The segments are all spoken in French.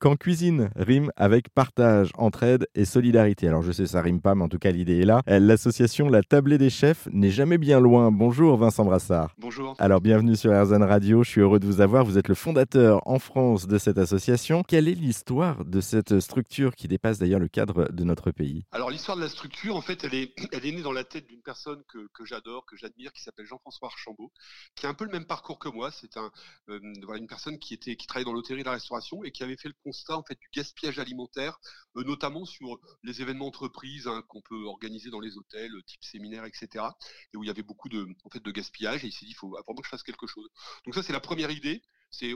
Quand cuisine rime avec partage, entraide et solidarité. Alors je sais ça rime pas, mais en tout cas l'idée est là. L'association La Tablée des Chefs n'est jamais bien loin. Bonjour Vincent Brassard. Bonjour. Alors bienvenue sur RZN Radio, je suis heureux de vous avoir. Vous êtes le fondateur en France de cette association. Quelle est l'histoire de cette structure qui dépasse d'ailleurs le cadre de notre pays? Alors l'histoire de la structure, en fait, elle est, elle est née dans la tête d'une personne que, j'adore, que j'admire, qui s'appelle Jean-François Archambault, qui a un peu le même parcours que moi. C'est un, euh, voilà, une personne qui, était, qui travaillait dans l'hôtellerie et la restauration et qui avait fait le constat en fait du gaspillage alimentaire, euh, notamment sur les événements entreprises hein, qu'on peut organiser dans les hôtels, euh, type séminaire, etc. Et où il y avait beaucoup de, en fait, de gaspillage. Et il s'est dit, il faut vraiment que je fasse quelque chose. Donc ça, c'est la première idée c'est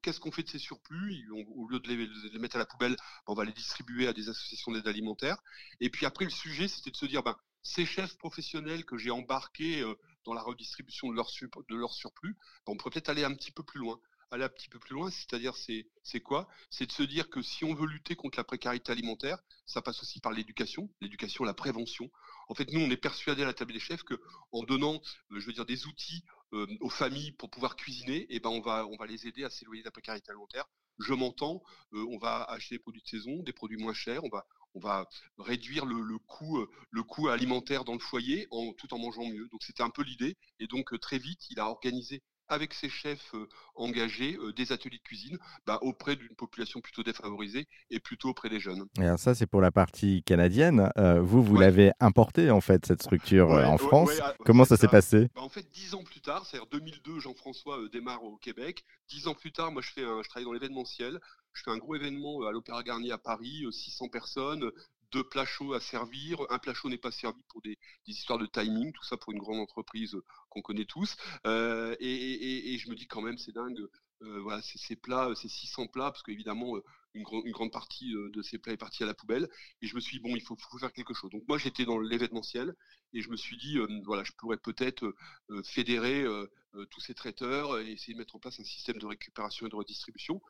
qu'est-ce qu'on fait de ces surplus? Au lieu de les, mettre à la poubelle, ben, on va les distribuer à des associations d'aide alimentaire. Et puis après, le sujet, c'était de se dire, ben, ces chefs professionnels que j'ai embarqués dans la redistribution de leur, de leur surplus, ben, on pourrait peut-être aller un petit peu plus loin aller un petit peu plus loin, c'est-à-dire c'est quoi? C'est de se dire que si on veut lutter contre la précarité alimentaire, ça passe aussi par l'éducation, l'éducation, la prévention. En fait, nous, on est persuadés à la table des chefs que en donnant, euh, je veux dire, des outils euh, aux familles pour pouvoir cuisiner, eh ben on va on va les aider à s'éloigner de la précarité alimentaire. Je m'entends, euh, on va acheter des produits de saison, des produits moins chers, on va on va réduire le, coût, le coût alimentaire dans le foyer tout en mangeant mieux. Donc c'était un peu l'idée. Et donc très vite, il a organisé avec ses chefs engagés des ateliers de cuisine bah, auprès d'une population plutôt défavorisée et plutôt auprès des jeunes. Et ça, c'est pour la partie canadienne. vous, vous l'avez importé en fait, cette structure en France. Ah, Comment ça s'est passé? Bah, En fait, dix ans plus tard, c'est-à-dire 2002, Jean-François démarre au Québec. Dix ans plus tard, moi, je, fais je travaille dans l'événementiel. Je fais un gros événement à l'Opéra Garnier à Paris, 600 personnes, deux plats chauds à servir. Un plat chaud n'est pas servi pour des, histoires de timing, tout ça pour une grande entreprise euh, qu'on connaît tous. Euh, et, je me dis quand même, c'est dingue. Euh, voilà, ces plats, ces 600 plats, parce qu'évidemment, une, une, grande partie de ces plats est partie à la poubelle. Et je me suis dit, bon, il faut, faire quelque chose. Donc moi, j'étais dans l'événementiel et je me suis dit, voilà, je pourrais peut-être fédérer tous ces traiteurs et essayer de mettre en place un système de récupération et de redistribution.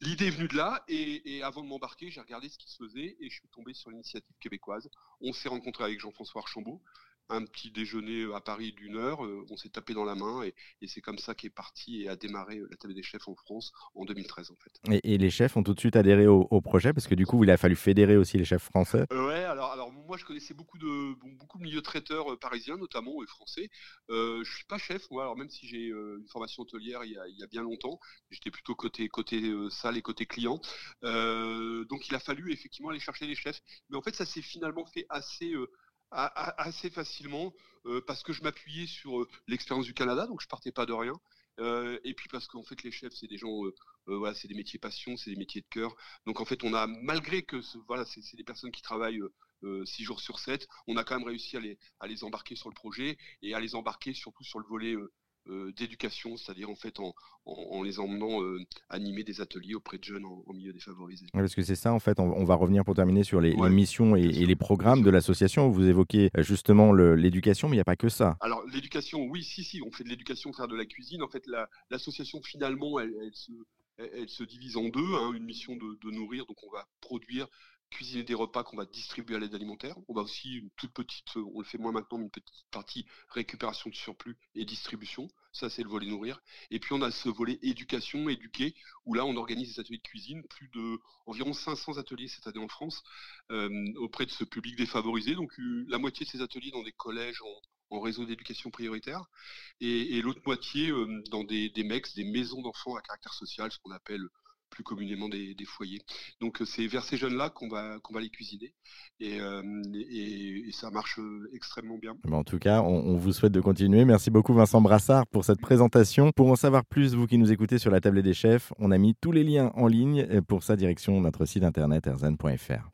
L'idée est venue de là, et, avant de m'embarquer, j'ai regardé ce qui se faisait, et je suis tombé sur l'initiative québécoise. On s'est rencontré avec Jean-François Archambault, un petit déjeuner à Paris d'une heure, euh, on s'est tapé dans la main et, c'est comme ça qu'est parti et a démarré euh, la table des chefs en France en 2013 en fait. Et, les chefs ont tout de suite adhéré au, projet parce que du coup il a fallu fédérer aussi les chefs français? Euh, ouais, alors, alors je connaissais beaucoup de beaucoup de milieux traiteurs parisiens notamment et français. Euh, je suis pas chef alors même si j'ai une formation hôtelière il y, a, bien longtemps, j'étais plutôt côté côté salle et côté client. donc il a fallu effectivement aller chercher les chefs. Mais en fait ça s'est finalement fait assez assez facilement euh, parce que je m'appuyais sur euh, l'expérience du Canada, donc je partais pas de rien. Euh, et puis parce qu'en fait les chefs c'est des gens voilà c'est des métiers passion c'est des métiers de cœur donc en fait on a malgré que voilà c'est des personnes qui travaillent 6 jours sur 7 on a quand même réussi à les, à les embarquer sur le projet et à les embarquer surtout sur le volet euh, d'éducation, c'est-à-dire en fait en, les emmenant euh, animer des ateliers auprès de jeunes en, milieu défavorisé. parce que c'est ça en fait, on, va revenir pour terminer sur les, missions et, les programmes de l'association. Vous évoquez euh, justement l'éducation, mais il n'y a pas que ça. Alors l'éducation, oui, si, si, on fait de l'éducation, faire de la cuisine. En fait, l'association finalement, elle, se, elle, se, divise en deux. Hein, une mission de, de nourrir, donc on va produire cuisiner des repas qu'on va distribuer à l'aide alimentaire. On va aussi une toute petite, on le fait moins maintenant, mais une petite partie récupération de surplus et distribution. Ça, c'est le volet nourrir. Et puis on a ce volet éducation, éduquer, où là on organise des ateliers de cuisine, plus de environ 500 ateliers cette année en France, euh, auprès de ce public défavorisé. Donc euh, la moitié de ces ateliers dans des collèges en, réseau d'éducation prioritaire, et, l'autre moitié euh, dans des, des MEX, des maisons d'enfants à caractère social, ce qu'on appelle plus communément des, foyers. Donc euh, c'est vers ces jeunes-là qu'on va, les cuisiner et, euh, ça marche euh, extrêmement bien. en tout cas, on, vous souhaite de continuer. Merci beaucoup Vincent Brassard pour cette présentation. Pour en savoir plus, vous qui nous écoutez sur la table des chefs, on a mis tous les liens en ligne pour sa direction notre site internet erzan.fr.